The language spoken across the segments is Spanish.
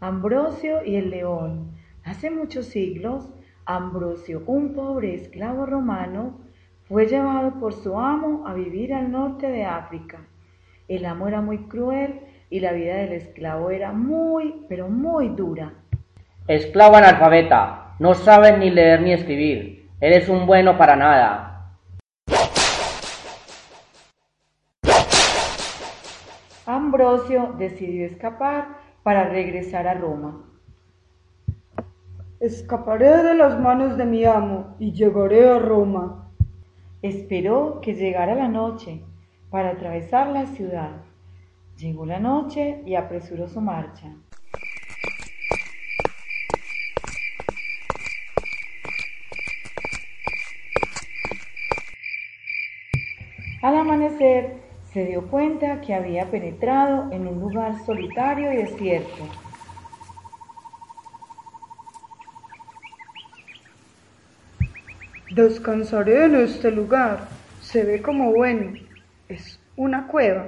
Ambrosio y el león. Hace muchos siglos, Ambrosio, un pobre esclavo romano, fue llevado por su amo a vivir al norte de África. El amo era muy cruel y la vida del esclavo era muy, pero muy dura. Esclavo analfabeta, no sabes ni leer ni escribir. Eres un bueno para nada. Ambrosio decidió escapar para regresar a Roma. Escaparé de las manos de mi amo y llegaré a Roma. Esperó que llegara la noche para atravesar la ciudad. Llegó la noche y apresuró su marcha. Al amanecer se dio cuenta que había penetrado en un lugar solitario y desierto. Descansaré en este lugar. Se ve como bueno. Es una cueva.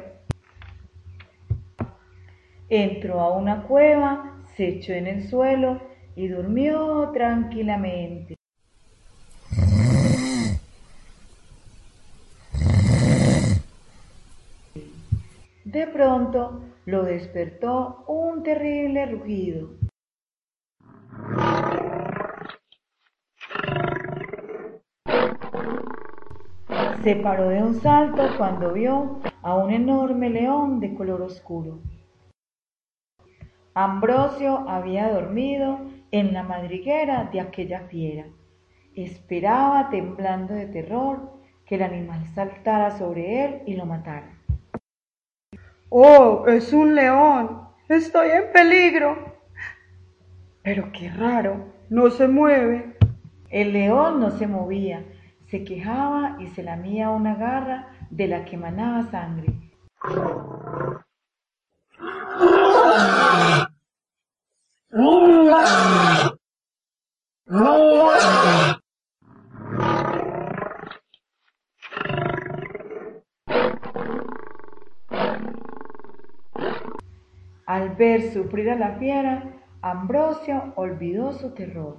Entró a una cueva, se echó en el suelo y durmió tranquilamente. De pronto lo despertó un terrible rugido. Se paró de un salto cuando vio a un enorme león de color oscuro. Ambrosio había dormido en la madriguera de aquella fiera. Esperaba, temblando de terror, que el animal saltara sobre él y lo matara. Oh, es un león. Estoy en peligro. Pero qué raro, no se mueve. El león no se movía, se quejaba y se lamía una garra de la que manaba sangre. Al ver sufrir a la fiera, Ambrosio olvidó su terror.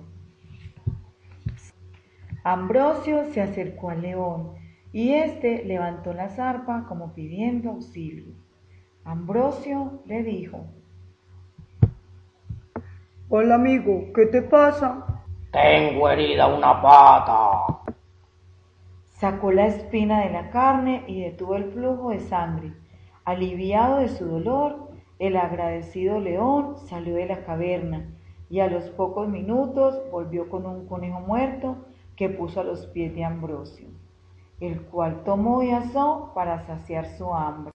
Ambrosio se acercó al león y éste levantó la zarpa como pidiendo auxilio. Ambrosio le dijo, Hola amigo, ¿qué te pasa? Tengo herida una pata. Sacó la espina de la carne y detuvo el flujo de sangre. Aliviado de su dolor, el agradecido león salió de la caverna y a los pocos minutos volvió con un conejo muerto que puso a los pies de Ambrosio, el cual tomó y asó para saciar su hambre.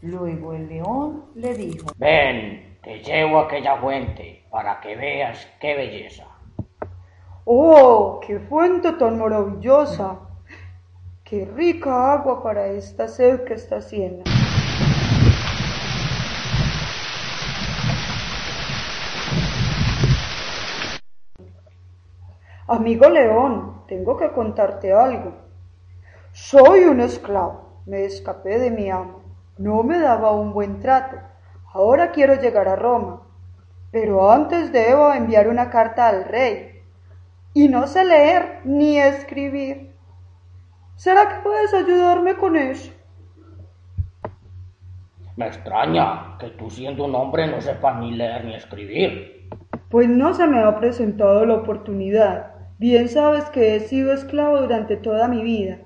Luego el león le dijo, Ven, te llevo a aquella fuente para que veas qué belleza. ¡Oh, qué fuente tan maravillosa! ¡Qué rica agua para esta sed que está haciendo! Amigo León, tengo que contarte algo. Soy un esclavo, me escapé de mi amo, no me daba un buen trato. Ahora quiero llegar a Roma, pero antes debo enviar una carta al rey. Y no sé leer ni escribir. ¿Será que puedes ayudarme con eso? Me extraña que tú siendo un hombre no sepas ni leer ni escribir. Pues no se me ha presentado la oportunidad. Bien sabes que he sido esclavo durante toda mi vida.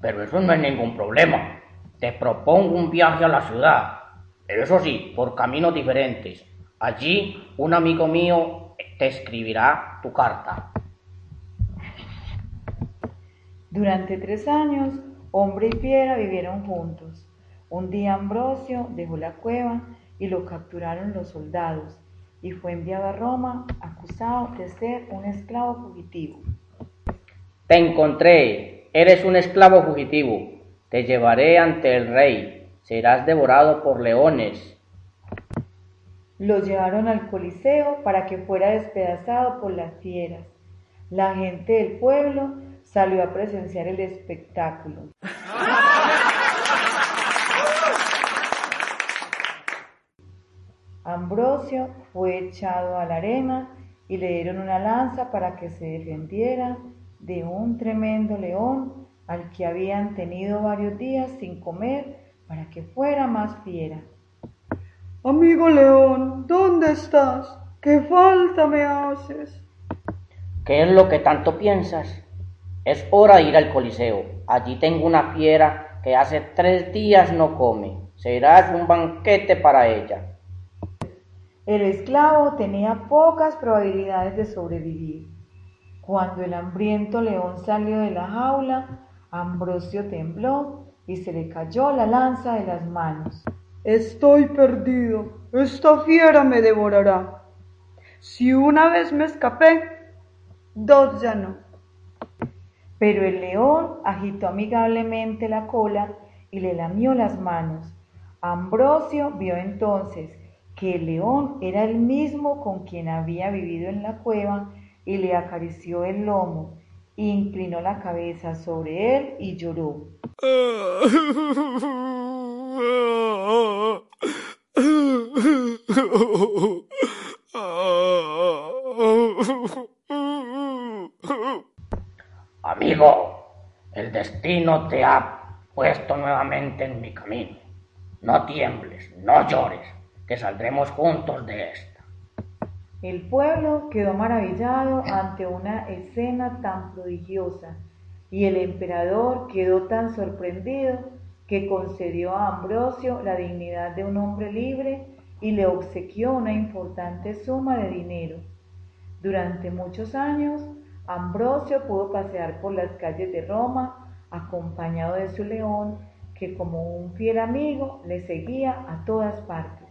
Pero eso no es ningún problema. Te propongo un viaje a la ciudad, pero eso sí, por caminos diferentes. Allí un amigo mío te escribirá tu carta. Durante tres años, hombre y fiera vivieron juntos. Un día Ambrosio dejó la cueva y lo capturaron los soldados y fue enviado a Roma acusado de ser un esclavo fugitivo. Te encontré, eres un esclavo fugitivo, te llevaré ante el rey, serás devorado por leones. Lo llevaron al Coliseo para que fuera despedazado por las fieras. La gente del pueblo salió a presenciar el espectáculo. Ambrosio fue echado a la arena y le dieron una lanza para que se defendiera de un tremendo león al que habían tenido varios días sin comer para que fuera más fiera. Amigo león, ¿dónde estás? ¿Qué falta me haces? ¿Qué es lo que tanto piensas? Es hora de ir al Coliseo. Allí tengo una fiera que hace tres días no come. Serás un banquete para ella. El esclavo tenía pocas probabilidades de sobrevivir. Cuando el hambriento león salió de la jaula, Ambrosio tembló y se le cayó la lanza de las manos. Estoy perdido. Esta fiera me devorará. Si una vez me escapé, dos ya no. Pero el león agitó amigablemente la cola y le lamió las manos. Ambrosio vio entonces que el león era el mismo con quien había vivido en la cueva y le acarició el lomo, inclinó la cabeza sobre él y lloró. Amigo, el destino te ha puesto nuevamente en mi camino. No tiembles, no llores, que saldremos juntos de esta. El pueblo quedó maravillado ante una escena tan prodigiosa y el emperador quedó tan sorprendido que concedió a Ambrosio la dignidad de un hombre libre y le obsequió una importante suma de dinero. Durante muchos años, Ambrosio pudo pasear por las calles de Roma acompañado de su león, que como un fiel amigo le seguía a todas partes.